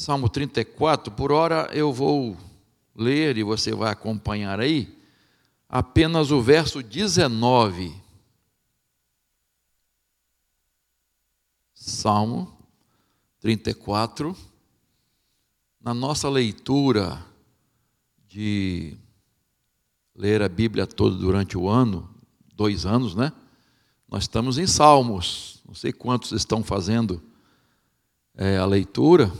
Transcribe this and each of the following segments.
Salmo 34, por hora eu vou ler e você vai acompanhar aí, apenas o verso 19. Salmo 34. Na nossa leitura de ler a Bíblia toda durante o ano, dois anos, né? Nós estamos em Salmos, não sei quantos estão fazendo é, a leitura,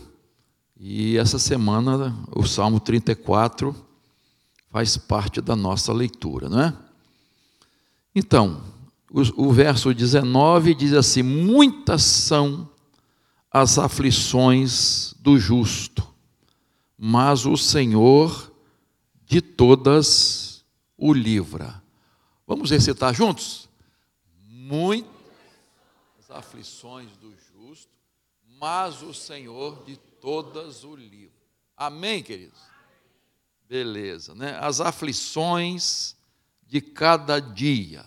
e essa semana o Salmo 34 faz parte da nossa leitura, não é? Então, o, o verso 19 diz assim: Muitas são as aflições do justo, mas o Senhor de todas o livra. Vamos recitar juntos? Muitas aflições do justo, mas o Senhor de todas o livra. Amém, queridos? Beleza, né? As aflições de cada dia.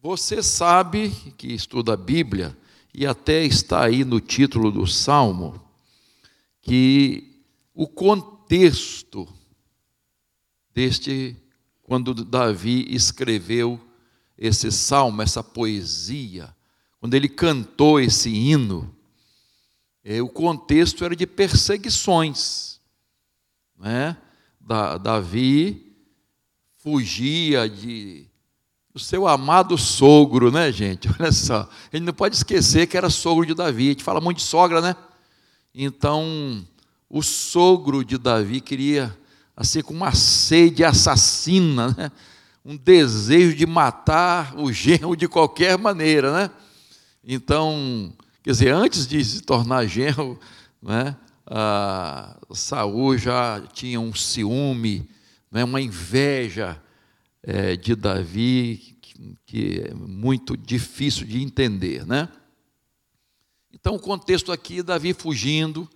Você sabe que estuda a Bíblia e até está aí no título do salmo que o contexto deste quando Davi escreveu esse salmo, essa poesia, quando ele cantou esse hino, o contexto era de perseguições. Né? Da, Davi fugia de o seu amado sogro, né, gente? Olha só, gente não pode esquecer que era sogro de Davi. A gente fala muito de sogra, né? Então, o sogro de Davi queria, assim, com uma sede assassina, né? um desejo de matar o genro de qualquer maneira, né? Então, quer dizer, antes de se tornar genro, né? A Saul já tinha um ciúme, né? uma inveja é, de Davi que, que é muito difícil de entender, né? Então, o contexto aqui, Davi fugindo,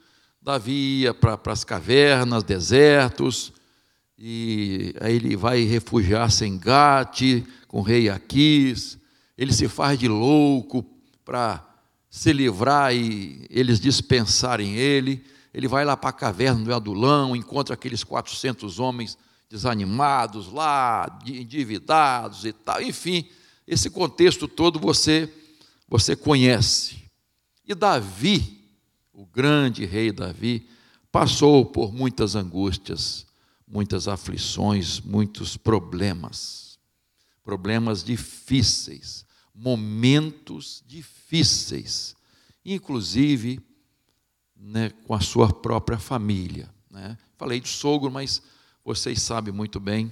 Davi ia para as cavernas, desertos, e aí ele vai refugiar-se em Gate, com o rei Aquis, ele se faz de louco para se livrar e eles dispensarem ele, ele vai lá para a caverna do Adulão, encontra aqueles 400 homens desanimados lá, endividados e tal. Enfim, esse contexto todo você você conhece. E Davi, o grande rei Davi, passou por muitas angústias, muitas aflições, muitos problemas. Problemas difíceis, momentos difíceis, inclusive né, com a sua própria família. Né? Falei de sogro, mas vocês sabem muito bem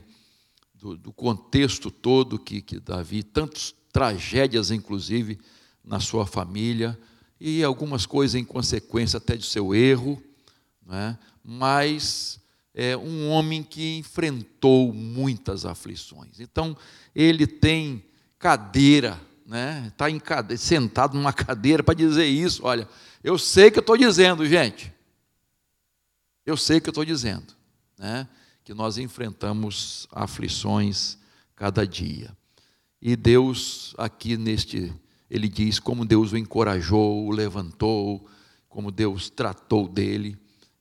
do, do contexto todo que, que Davi, tantas tragédias, inclusive, na sua família, e algumas coisas em consequência até de seu erro, né? mas é um homem que enfrentou muitas aflições. Então, ele tem cadeira, né? está sentado numa cadeira para dizer isso. Olha, eu sei que eu estou dizendo, gente. Eu sei que eu estou dizendo. Né? que nós enfrentamos aflições cada dia. E Deus, aqui neste, ele diz como Deus o encorajou, o levantou, como Deus tratou dele.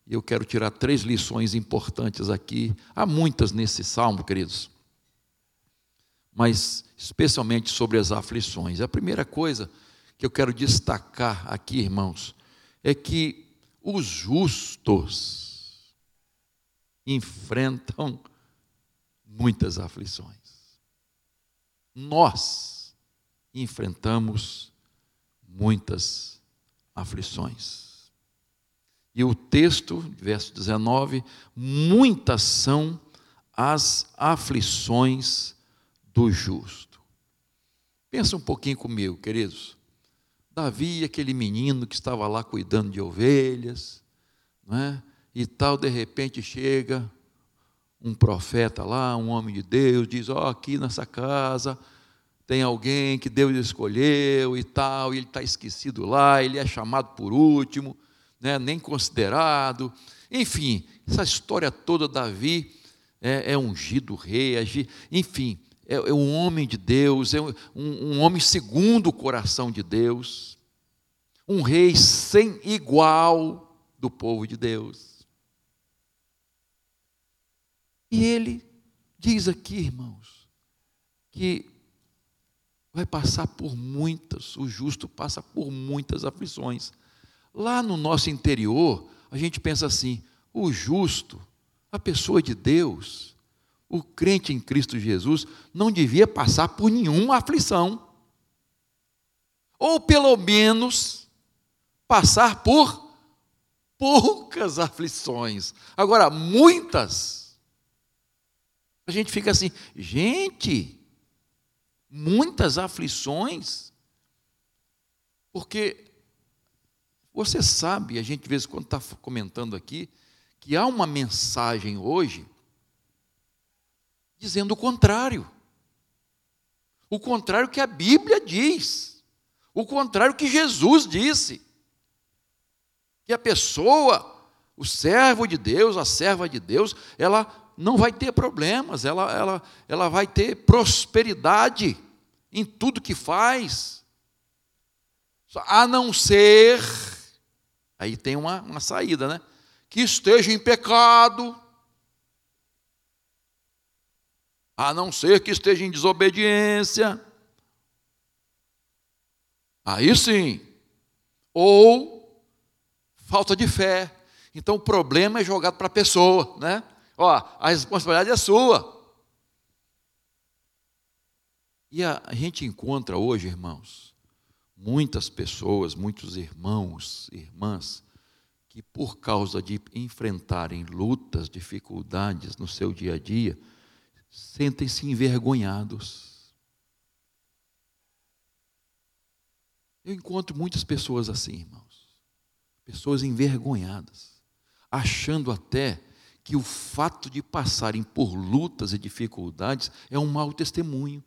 E eu quero tirar três lições importantes aqui. Há muitas nesse salmo, queridos, mas especialmente sobre as aflições. A primeira coisa que eu quero destacar aqui, irmãos, é que os justos, enfrentam muitas aflições. Nós enfrentamos muitas aflições. E o texto, verso 19: muitas são as aflições do justo. Pensa um pouquinho comigo, queridos. Davi, aquele menino que estava lá cuidando de ovelhas, não é? e tal, de repente chega um profeta lá, um homem de Deus, diz: Ó, oh, aqui nessa casa tem alguém que Deus escolheu e tal, e ele está esquecido lá, ele é chamado por último, né, nem considerado. Enfim, essa história toda, Davi é, é ungido rei, é, enfim, é, é, um homem de Deus, é um, um homem segundo o coração de Deus, um rei sem igual do povo de Deus. E ele diz aqui, irmãos, que vai passar por muitas, o justo passa por muitas aflições. Lá no nosso interior, a gente pensa assim: o justo, a pessoa de Deus, o crente em Cristo Jesus, não devia passar por nenhuma aflição. Ou pelo menos passar por poucas aflições. Agora, muitas. A gente fica assim, gente, muitas aflições. Porque você sabe, a gente de vez em quando está comentando aqui, que há uma mensagem hoje dizendo o contrário. O contrário que a Bíblia diz. O contrário que Jesus disse que a pessoa, o servo de Deus, a serva de Deus, ela não vai ter problemas, ela, ela, ela vai ter prosperidade em tudo que faz, a não ser, aí tem uma, uma saída, né? Que esteja em pecado, a não ser que esteja em desobediência, aí sim, ou falta de fé. Então o problema é jogado para a pessoa, né? Ó, a responsabilidade é sua. E a, gente encontra hoje, irmãos, muitas pessoas, muitos irmãos, irmãs, que por causa de enfrentarem lutas, dificuldades no seu dia a dia, sentem-se envergonhados. Eu encontro muitas pessoas assim, irmão pessoas envergonhadas, achando até que o fato de passarem por lutas e dificuldades é um mau testemunho.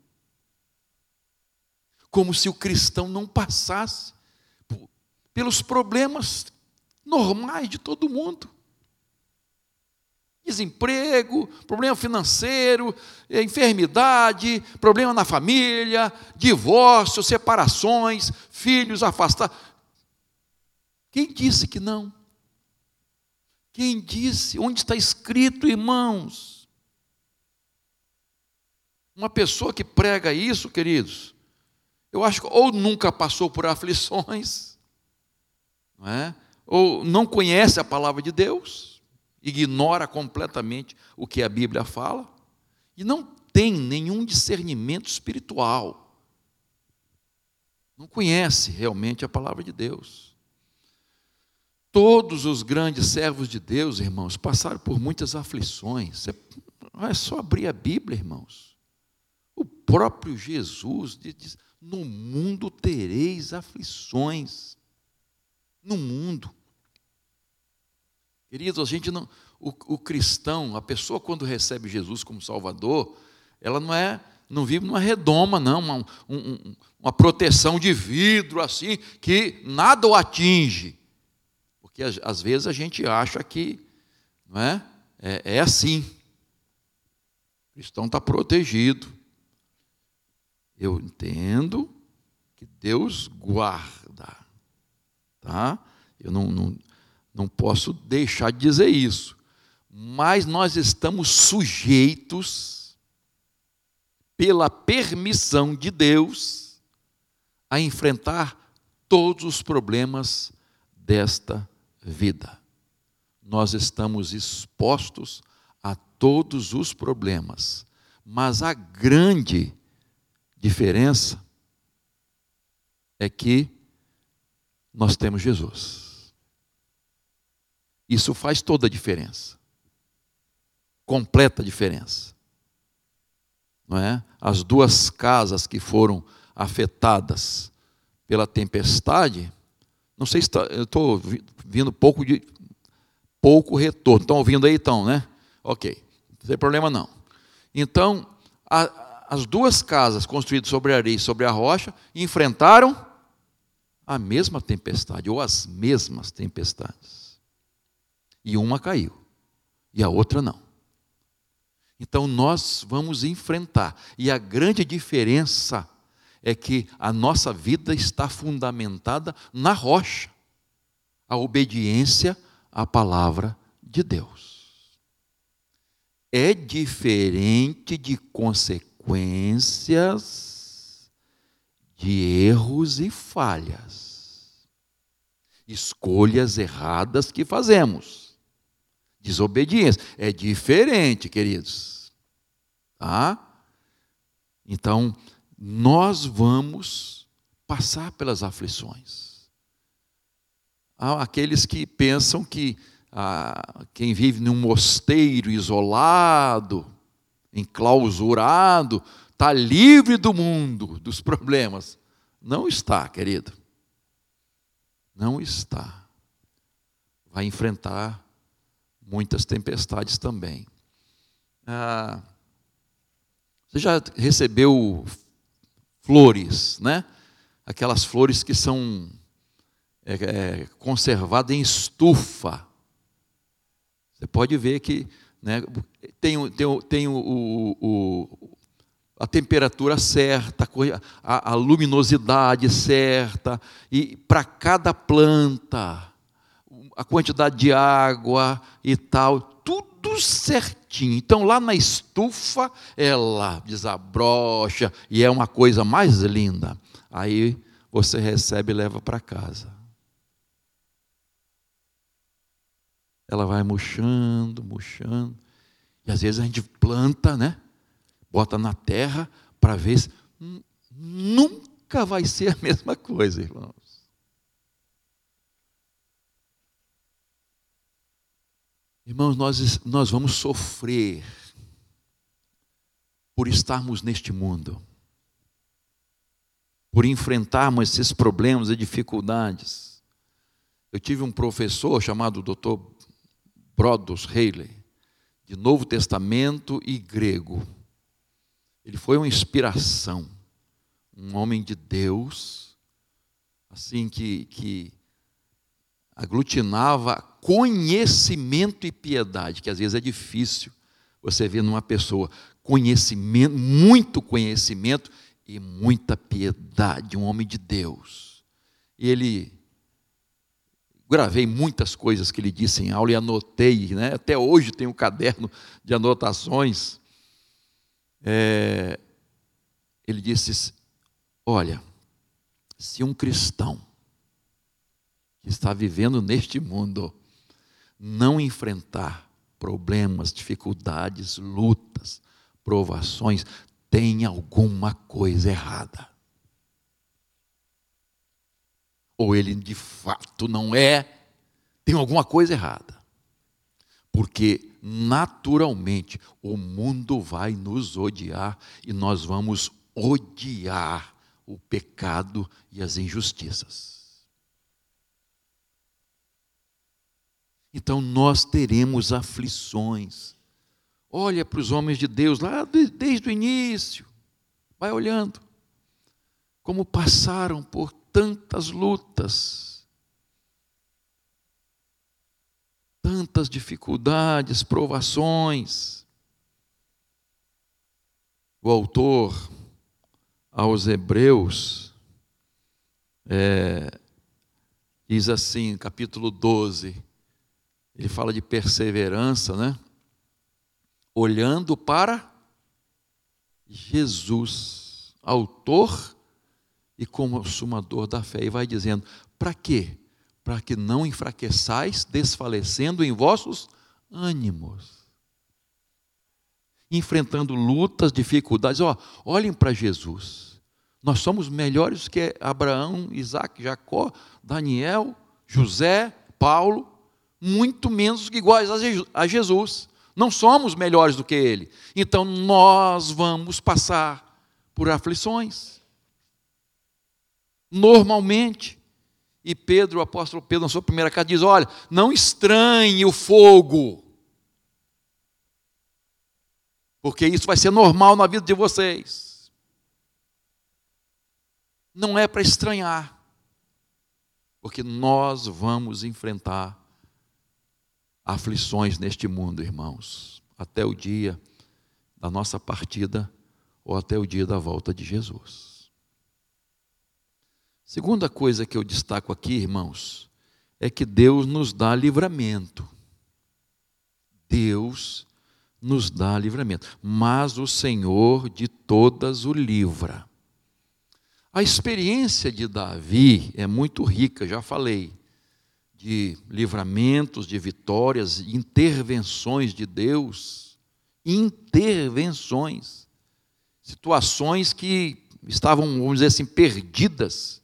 Como se o cristão não passasse pelos problemas normais de todo mundo. Desemprego, problema financeiro, enfermidade, problema na família, divórcio, separações, filhos afastados. Quem disse que não? Quem disse? Onde está escrito, irmãos? Uma pessoa que prega isso, queridos, eu acho que ou nunca passou por aflições, não é? ou não conhece a palavra de Deus, ignora completamente o que a Bíblia fala, e não tem nenhum discernimento espiritual, não conhece realmente a palavra de Deus. Todos os grandes servos de Deus, irmãos, passaram por muitas aflições. É, é só abrir a Bíblia, irmãos. O próprio Jesus diz: No mundo tereis aflições. No mundo. Queridos, a gente não. O, o cristão, a pessoa quando recebe Jesus como Salvador, ela não é não vive numa redoma, não, uma, um, uma proteção de vidro assim, que nada o atinge. Porque às vezes a gente acha que não é, é, é assim. O cristão está protegido. Eu entendo que Deus guarda. Tá? Eu não, não, não posso deixar de dizer isso. Mas nós estamos sujeitos, pela permissão de Deus, a enfrentar todos os problemas desta vida. Nós estamos expostos a todos os problemas, mas a grande diferença é que nós temos Jesus. Isso faz toda a diferença. Completa diferença. Não é? As duas casas que foram afetadas pela tempestade, não sei se tá, eu estou vindo pouco de pouco retorno. Estão ouvindo aí, então, né? Ok, não tem problema não. Então, a, as duas casas construídas sobre a areia e sobre a rocha enfrentaram a mesma tempestade, ou as mesmas tempestades. E uma caiu, e a outra não. Então nós vamos enfrentar. E a grande diferença é que a nossa vida está fundamentada na rocha. A obediência a palavra de Deus. É diferente de consequências de erros e falhas, escolhas erradas que fazemos, desobediência. É diferente, queridos. Tá? Então, nós vamos passar pelas aflições. Há aqueles que pensam que ah, quem vive num mosteiro isolado, enclausurado, está livre do mundo, dos problemas. Não está, querido. Não está. Vai enfrentar muitas tempestades também. Ah, você já recebeu flores, né? Aquelas flores que são é, é, conservadas em estufa. Você pode ver que né, tem, tem, tem o, o, o, a temperatura certa, a, a luminosidade certa, e para cada planta, a quantidade de água e tal, tudo certinho. Então, lá na estufa, ela desabrocha e é uma coisa mais linda. Aí você recebe e leva para casa. Ela vai murchando, murchando. E às vezes a gente planta, né? Bota na terra para ver se nunca vai ser a mesma coisa, irmãos. Irmãos, nós, nós vamos sofrer por estarmos neste mundo, por enfrentarmos esses problemas e dificuldades. Eu tive um professor chamado Dr. Brodos Haley, de Novo Testamento e grego. Ele foi uma inspiração, um homem de Deus, assim que, que aglutinava conhecimento e piedade, que às vezes é difícil você ver numa pessoa conhecimento, muito conhecimento e muita piedade, um homem de Deus. E ele gravei muitas coisas que ele disse em aula e anotei, né? até hoje tenho um caderno de anotações. É, ele disse: Olha, se um cristão que está vivendo neste mundo não enfrentar problemas, dificuldades, lutas, provações, tem alguma coisa errada. Ou ele de fato não é, tem alguma coisa errada. Porque naturalmente o mundo vai nos odiar e nós vamos odiar o pecado e as injustiças. Então nós teremos aflições. Olha para os homens de Deus lá desde o início. Vai olhando. Como passaram por tantas lutas, tantas dificuldades, provações. O autor aos Hebreus é, diz assim, capítulo 12: ele fala de perseverança, né? Olhando para Jesus, autor e consumador da fé. E vai dizendo: para quê? Para que não enfraqueçais, desfalecendo em vossos ânimos. Enfrentando lutas, dificuldades. Ó, olhem para Jesus. Nós somos melhores que Abraão, Isaac, Jacó, Daniel, José, Paulo muito menos que iguais a Jesus. Não somos melhores do que ele. Então nós vamos passar por aflições. Normalmente. E Pedro, o apóstolo Pedro, na sua primeira carta, diz: Olha, não estranhe o fogo, porque isso vai ser normal na vida de vocês. Não é para estranhar, porque nós vamos enfrentar aflições neste mundo, irmãos, até o dia da nossa partida ou até o dia da volta de Jesus. Segunda coisa que eu destaco aqui, irmãos, é que Deus nos dá livramento. Deus nos dá livramento, mas o Senhor de todas o livra. A experiência de Davi é muito rica, já falei, de livramentos, de vitórias, intervenções de Deus, intervenções, situações que estavam, vamos dizer assim, perdidas,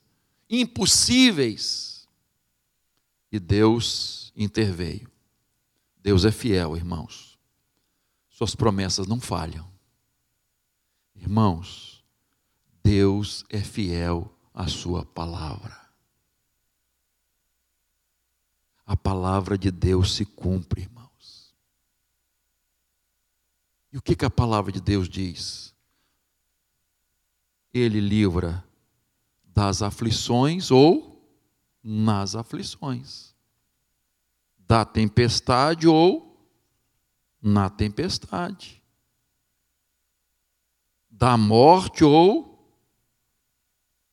impossíveis, e Deus interveio. Deus é fiel, irmãos. Suas promessas não falham. Irmãos, Deus é fiel à sua palavra. A palavra de Deus se cumpre, irmãos. E o que, que a palavra de Deus diz? Ele livra das aflições ou nas aflições da tempestade ou na tempestade, da morte ou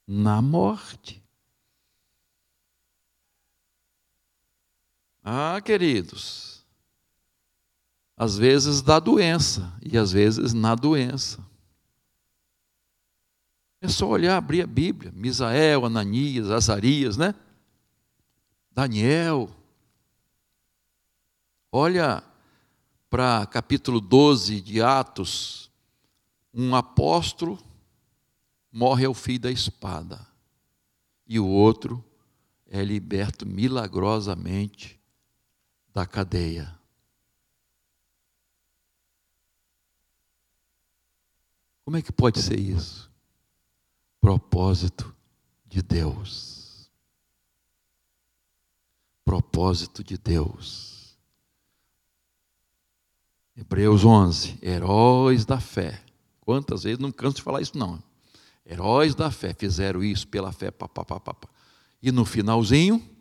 na morte. Ah, queridos, às vezes da doença e às vezes na doença. É só olhar, abrir a Bíblia, Misael, Ananias, Azarias, né? Daniel, Olha para capítulo 12 de Atos, um apóstolo morre ao fio da espada e o outro é liberto milagrosamente da cadeia. Como é que pode ser isso? Propósito de Deus. Propósito de Deus. Hebreus 11, heróis da fé. Quantas vezes, não canso de falar isso não. Heróis da fé fizeram isso pela fé, pá, pá, pá, pá. E no finalzinho,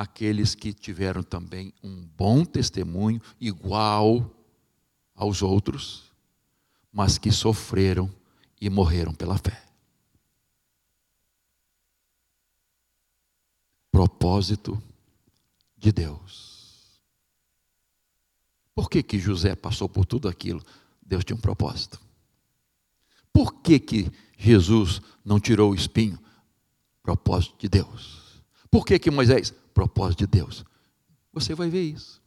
aqueles que tiveram também um bom testemunho, igual aos outros, mas que sofreram e morreram pela fé. Propósito de Deus. Por que, que José passou por tudo aquilo? Deus tinha um propósito. Por que, que Jesus não tirou o espinho? Propósito de Deus. Por que, que Moisés? Propósito de Deus. Você vai ver isso.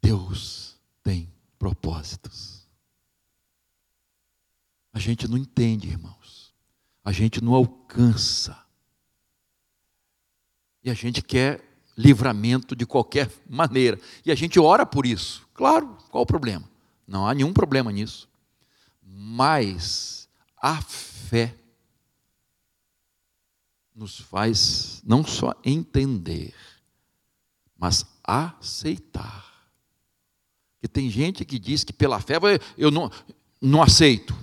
Deus tem propósitos. A gente não entende, irmãos. A gente não alcança. E a gente quer livramento de qualquer maneira. E a gente ora por isso. Claro, qual o problema? Não há nenhum problema nisso. Mas a fé nos faz não só entender, mas aceitar. Porque tem gente que diz que pela fé eu não, não aceito.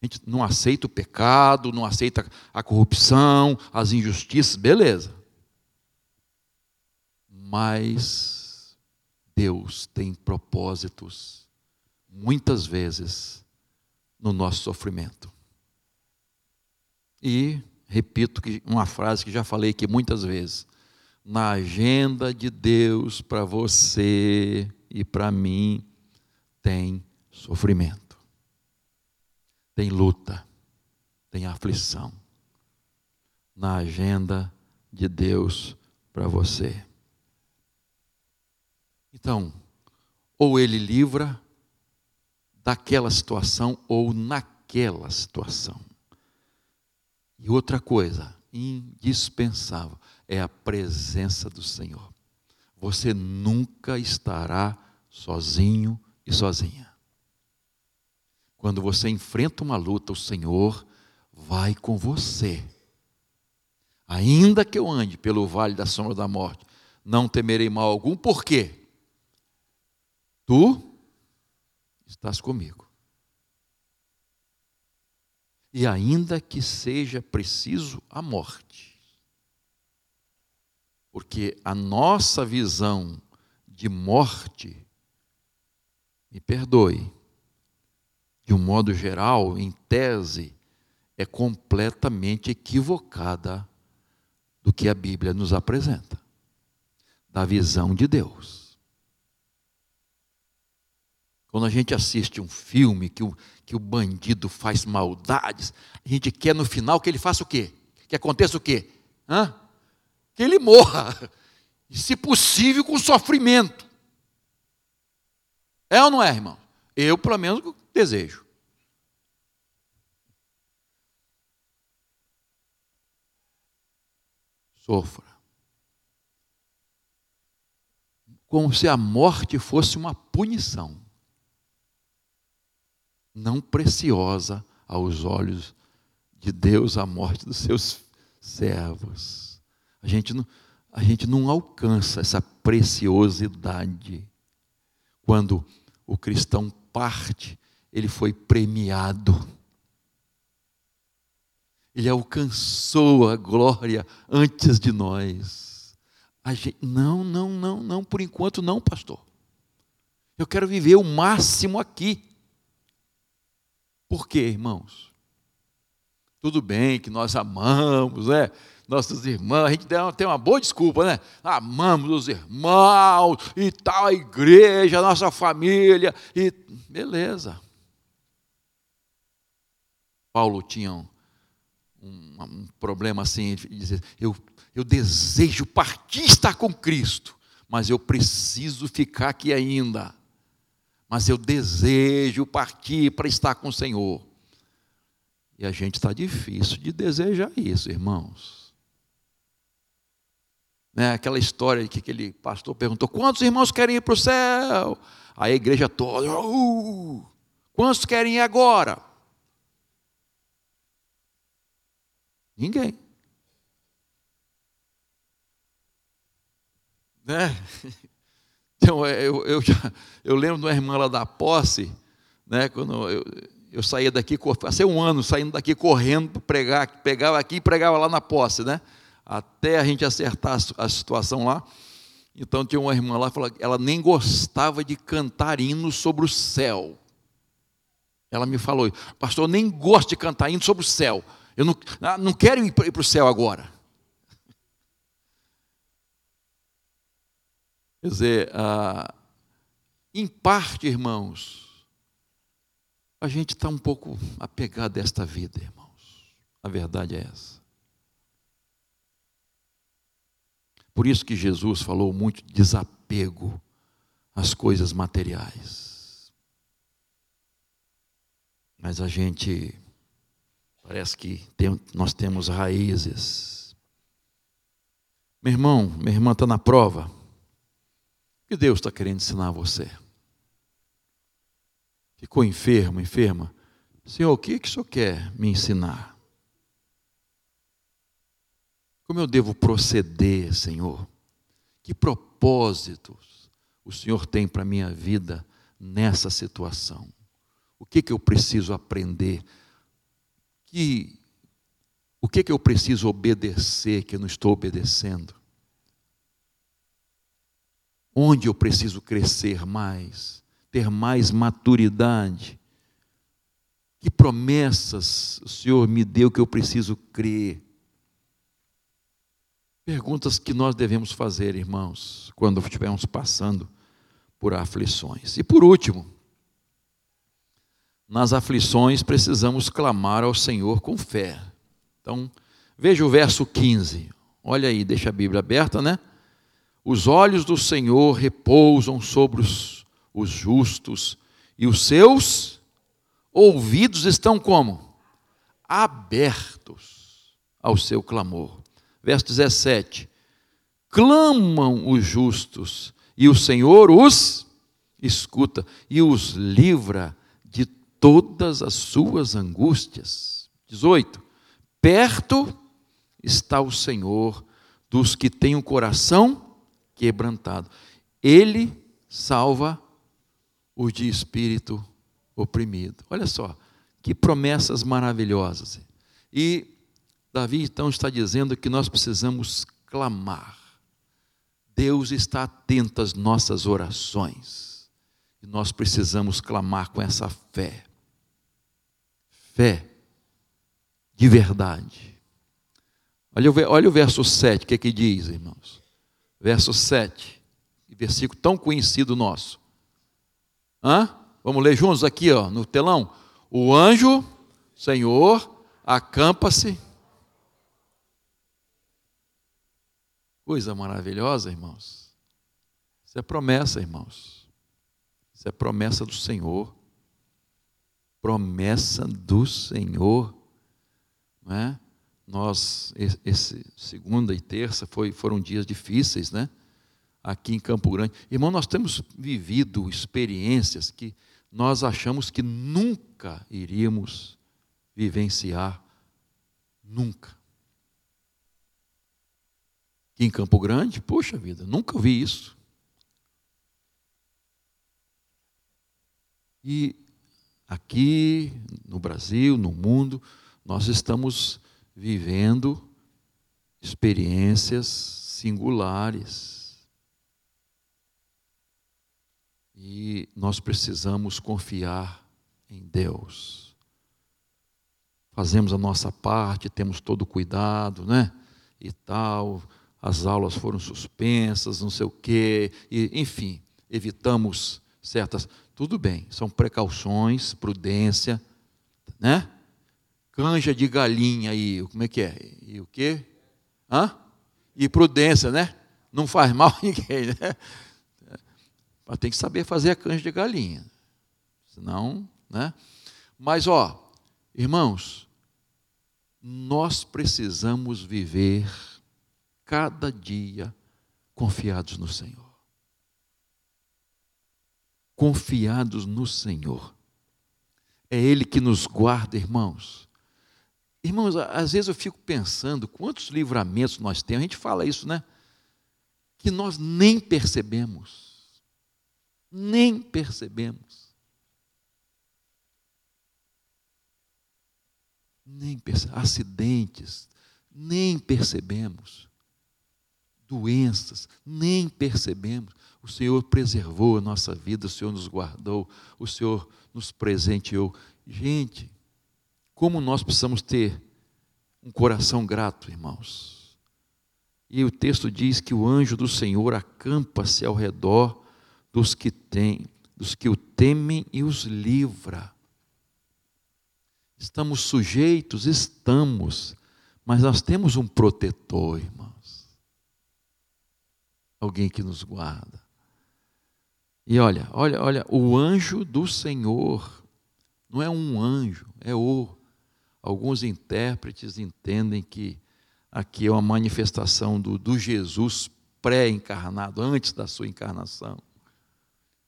A gente não aceita o pecado, não aceita a corrupção, as injustiças, beleza. Mas Deus tem propósitos, muitas vezes, no nosso sofrimento. E, repito que uma frase que já falei aqui muitas vezes: na agenda de Deus para você e para mim tem sofrimento tem luta, tem aflição na agenda de Deus para você. Então, ou ele livra daquela situação ou naquela situação. E outra coisa, indispensável, é a presença do Senhor. Você nunca estará sozinho e sozinha. Quando você enfrenta uma luta, o Senhor vai com você. Ainda que eu ande pelo vale da sombra da morte, não temerei mal algum, por quê? Tu estás comigo. E ainda que seja preciso a morte, porque a nossa visão de morte, me perdoe, de um modo geral, em tese, é completamente equivocada do que a Bíblia nos apresenta, da visão de Deus. Quando a gente assiste um filme que o, que o bandido faz maldades, a gente quer no final que ele faça o quê? Que aconteça o quê? Hã? Que ele morra. E, se possível, com sofrimento. É ou não é, irmão? Eu, pelo menos, desejo. Sofra. Como se a morte fosse uma punição, não preciosa aos olhos de Deus, a morte dos seus servos. A gente não, a gente não alcança essa preciosidade quando o cristão parte, ele foi premiado. Ele alcançou a glória antes de nós. Gente, não, não, não, não, por enquanto não, pastor. Eu quero viver o máximo aqui. Por quê, irmãos? Tudo bem que nós amamos, né? nossos irmãos, a gente tem uma boa desculpa, né? Amamos os irmãos e tal, a igreja, a nossa família, e beleza. Paulo tinha um, um, um problema assim, de dizer, eu, eu desejo partir estar com Cristo, mas eu preciso ficar aqui ainda. Mas eu desejo partir para estar com o Senhor. E a gente está difícil de desejar isso, irmãos. Né, aquela história que aquele pastor perguntou: quantos irmãos querem ir para o céu? Aí a igreja toda, uh, quantos querem ir agora? Ninguém. Né? Então, é, eu, eu, já, eu lembro de uma irmã lá da posse, né, quando eu, eu saía daqui, passei um ano saindo daqui correndo para pregar, pegava aqui e pregava lá na posse, né? até a gente acertar a situação lá. Então tinha uma irmã lá, ela nem gostava de cantar hinos sobre o céu. Ela me falou, pastor, eu nem gosto de cantar hinos sobre o céu. Eu não, ah, não quero ir para o céu agora. Quer dizer, ah, em parte, irmãos, a gente está um pouco apegado a esta vida, irmãos. A verdade é essa. Por isso que Jesus falou muito de desapego às coisas materiais. Mas a gente parece que tem, nós temos raízes. Meu irmão, minha irmã está na prova. O que Deus está querendo ensinar a você? Ficou enfermo, enferma? Senhor, o que, que o Senhor quer me ensinar? Como eu devo proceder, Senhor? Que propósitos o Senhor tem para a minha vida nessa situação? O que, que eu preciso aprender? Que, o que, que eu preciso obedecer que eu não estou obedecendo? Onde eu preciso crescer mais, ter mais maturidade? Que promessas o Senhor me deu que eu preciso crer? Perguntas que nós devemos fazer, irmãos, quando estivermos passando por aflições. E por último, nas aflições precisamos clamar ao Senhor com fé. Então, veja o verso 15. Olha aí, deixa a Bíblia aberta, né? Os olhos do Senhor repousam sobre os, os justos e os seus ouvidos estão como? Abertos ao seu clamor verso 17: Clamam os justos, e o Senhor os escuta e os livra de todas as suas angústias. 18: Perto está o Senhor dos que têm o coração quebrantado. Ele salva os de espírito oprimido. Olha só, que promessas maravilhosas. E Davi então está dizendo que nós precisamos clamar. Deus está atento às nossas orações. E nós precisamos clamar com essa fé. Fé de verdade. Olha, olha o verso 7, o que é que diz, irmãos? Verso 7, versículo tão conhecido nosso. Hã? Vamos ler juntos aqui, ó, no telão. O anjo, Senhor, acampa-se. Coisa maravilhosa, irmãos. Isso é promessa, irmãos. Isso é promessa do Senhor. Promessa do Senhor. Não é? Nós, esse segunda e terça foi, foram dias difíceis, né? Aqui em Campo Grande. Irmão, nós temos vivido experiências que nós achamos que nunca iríamos vivenciar. Nunca. Aqui em Campo Grande, poxa vida, nunca vi isso. E aqui no Brasil, no mundo, nós estamos vivendo experiências singulares. E nós precisamos confiar em Deus. Fazemos a nossa parte, temos todo o cuidado, né? E tal, as aulas foram suspensas, não sei o quê, e, enfim, evitamos certas. Tudo bem, são precauções, prudência, né? Canja de galinha aí, como é que é? E o quê? Hã? E prudência, né? Não faz mal a ninguém, né? Mas tem que saber fazer a canja de galinha. Senão, né? Mas, ó, irmãos, nós precisamos viver cada dia confiados no Senhor. Confiados no Senhor. É Ele que nos guarda, irmãos. Irmãos, às vezes eu fico pensando quantos livramentos nós temos, a gente fala isso, né? Que nós nem percebemos. Nem percebemos. Nem percebemos. Acidentes, nem percebemos. Doenças, nem percebemos. O Senhor preservou a nossa vida, o Senhor nos guardou, o Senhor nos presenteou. Gente, como nós precisamos ter um coração grato, irmãos. E o texto diz que o anjo do Senhor acampa-se ao redor dos que têm, dos que o temem e os livra. Estamos sujeitos, estamos, mas nós temos um protetor, irmãos. Alguém que nos guarda. E olha, olha, olha, o anjo do Senhor não é um anjo, é o Alguns intérpretes entendem que aqui é uma manifestação do, do Jesus pré-encarnado, antes da sua encarnação.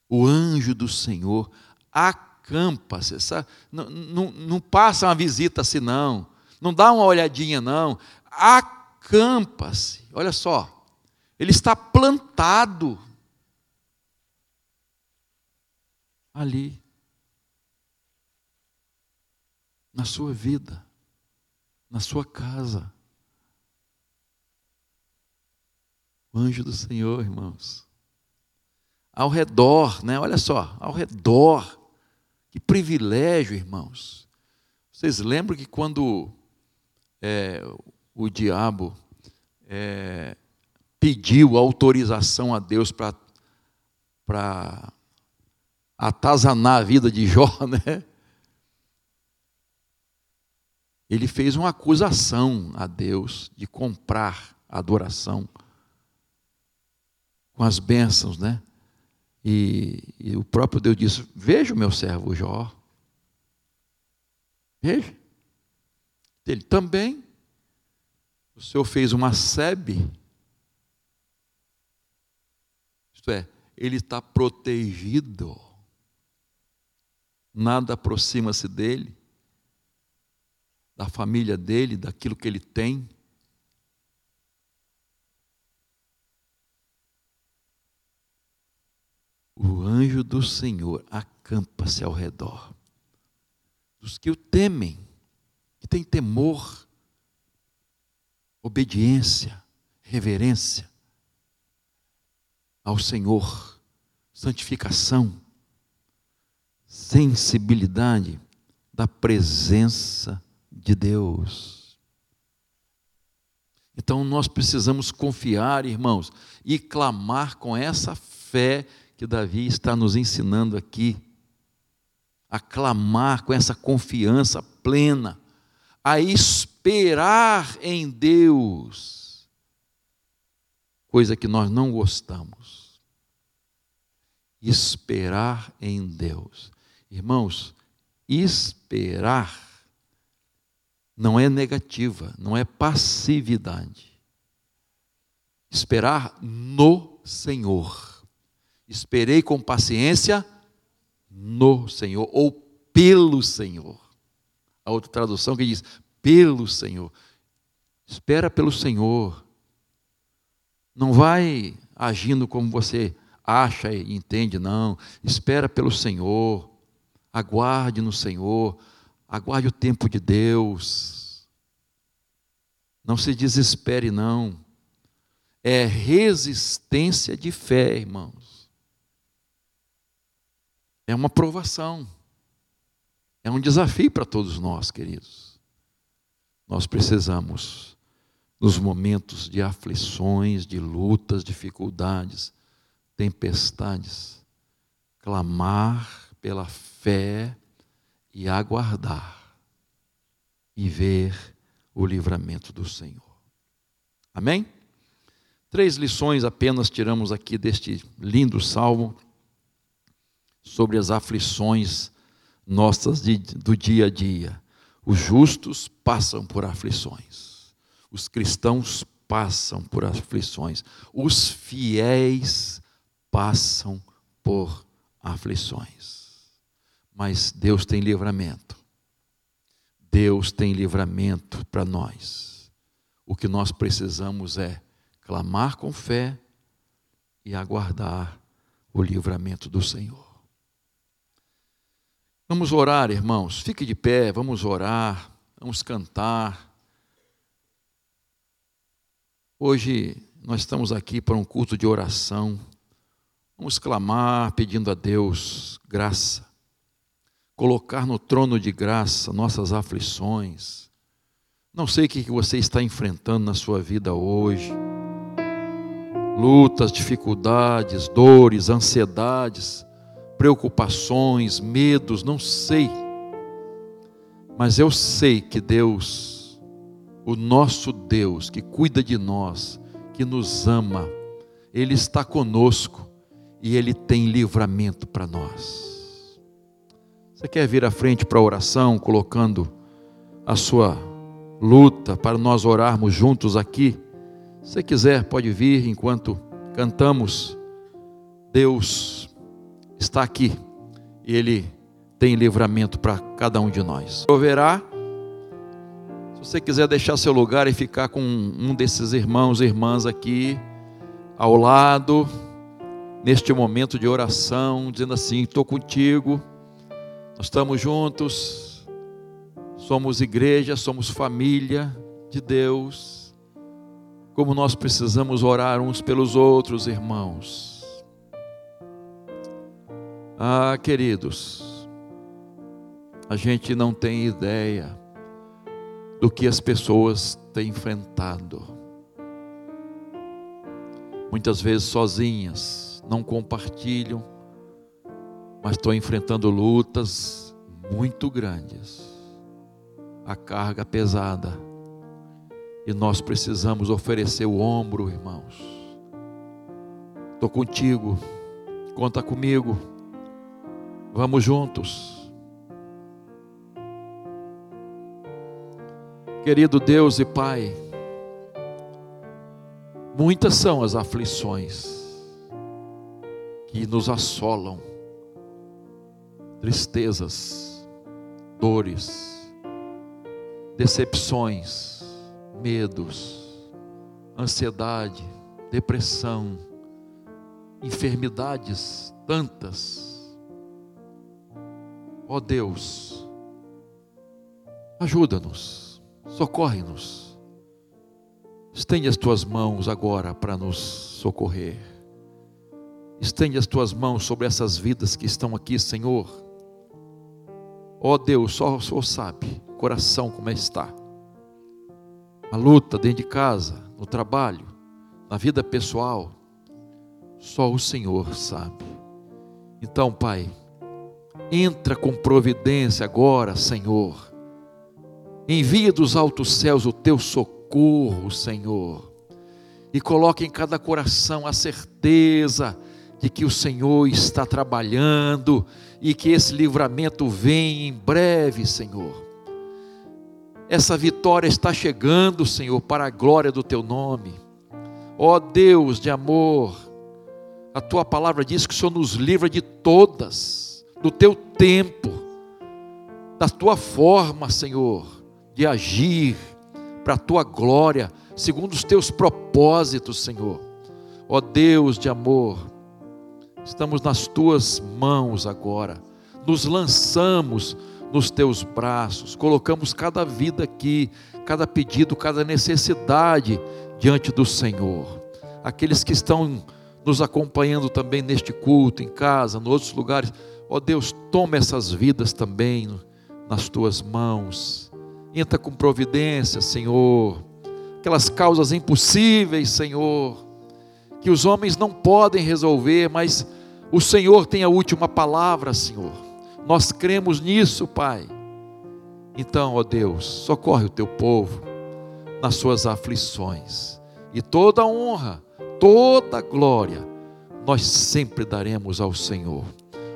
O anjo do Senhor acampa-se, não, não, não passa uma visita assim, não, não dá uma olhadinha, não, acampa-se, olha só, ele está plantado ali. Na sua vida, na sua casa. O anjo do Senhor, irmãos. Ao redor, né? Olha só, ao redor. Que privilégio, irmãos. Vocês lembram que quando é, o diabo é, pediu autorização a Deus para atazanar a vida de Jó, né? Ele fez uma acusação a Deus de comprar a adoração com as bênçãos, né? E, e, o próprio Deus disse: Veja o meu servo Jó. Veja. Ele também. O Senhor fez uma sebe. Isto é, ele está protegido. Nada aproxima-se dele da família dele, daquilo que ele tem. O anjo do Senhor acampa-se ao redor dos que o temem, que têm temor, obediência, reverência ao Senhor, santificação, sensibilidade da presença de Deus. Então nós precisamos confiar, irmãos, e clamar com essa fé que Davi está nos ensinando aqui. A clamar com essa confiança plena, a esperar em Deus, coisa que nós não gostamos. Esperar em Deus. Irmãos, esperar não é negativa, não é passividade. Esperar no Senhor. Esperei com paciência no Senhor ou pelo Senhor. A outra tradução que diz pelo Senhor. Espera pelo Senhor. Não vai agindo como você acha e entende, não. Espera pelo Senhor. Aguarde no Senhor Aguarde o tempo de Deus. Não se desespere, não. É resistência de fé, irmãos. É uma provação. É um desafio para todos nós, queridos. Nós precisamos, nos momentos de aflições, de lutas, dificuldades, tempestades, clamar pela fé e aguardar e ver o livramento do Senhor. Amém? Três lições apenas tiramos aqui deste lindo salmo sobre as aflições nossas de, do dia a dia. Os justos passam por aflições, os cristãos passam por aflições, os fiéis passam por aflições mas Deus tem livramento. Deus tem livramento para nós. O que nós precisamos é clamar com fé e aguardar o livramento do Senhor. Vamos orar, irmãos. Fique de pé, vamos orar, vamos cantar. Hoje nós estamos aqui para um culto de oração. Vamos clamar pedindo a Deus graça colocar no trono de graça nossas aflições. Não sei o que você está enfrentando na sua vida hoje. Lutas, dificuldades, dores, ansiedades, preocupações, medos, não sei. Mas eu sei que Deus, o nosso Deus, que cuida de nós, que nos ama, Ele está conosco e Ele tem livramento para nós. Você quer vir à frente para a oração, colocando a sua luta para nós orarmos juntos aqui? Se quiser, pode vir enquanto cantamos. Deus está aqui e Ele tem livramento para cada um de nós. Proverá. Se você quiser deixar seu lugar e ficar com um desses irmãos e irmãs aqui ao lado, neste momento de oração, dizendo assim: estou contigo nós estamos juntos, somos igreja, somos família de Deus. Como nós precisamos orar uns pelos outros, irmãos. Ah, queridos, a gente não tem ideia do que as pessoas têm enfrentado. Muitas vezes sozinhas, não compartilham mas estou enfrentando lutas muito grandes, a carga pesada, e nós precisamos oferecer o ombro, irmãos. Estou contigo, conta comigo, vamos juntos. Querido Deus e Pai, muitas são as aflições que nos assolam tristezas, dores, decepções, medos, ansiedade, depressão, enfermidades tantas. Ó oh Deus, ajuda-nos, socorre-nos. Estende as tuas mãos agora para nos socorrer. Estende as tuas mãos sobre essas vidas que estão aqui, Senhor Ó oh Deus, só o Senhor sabe coração como está. A luta dentro de casa, no trabalho, na vida pessoal, só o Senhor sabe. Então, Pai, entra com providência agora, Senhor. Envia dos altos céus o teu socorro, Senhor. E coloque em cada coração a certeza de que o Senhor está trabalhando e que esse livramento vem em breve, Senhor. Essa vitória está chegando, Senhor, para a glória do teu nome. Ó Deus de amor, a tua palavra diz que o Senhor nos livra de todas, do teu tempo, da tua forma, Senhor, de agir para a tua glória, segundo os teus propósitos, Senhor. Ó Deus de amor, estamos nas tuas mãos agora, nos lançamos nos teus braços, colocamos cada vida aqui, cada pedido, cada necessidade diante do Senhor. Aqueles que estão nos acompanhando também neste culto, em casa, em outros lugares, ó Deus, toma essas vidas também nas tuas mãos. Entra com providência, Senhor. Aquelas causas impossíveis, Senhor, que os homens não podem resolver, mas o Senhor tem a última palavra, Senhor. Nós cremos nisso, Pai. Então, ó Deus, socorre o teu povo nas suas aflições. E toda honra, toda glória, nós sempre daremos ao Senhor.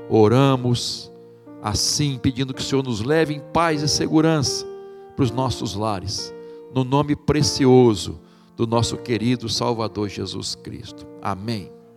Oramos assim, pedindo que o Senhor nos leve em paz e segurança para os nossos lares, no nome precioso do nosso querido Salvador Jesus Cristo. Amém.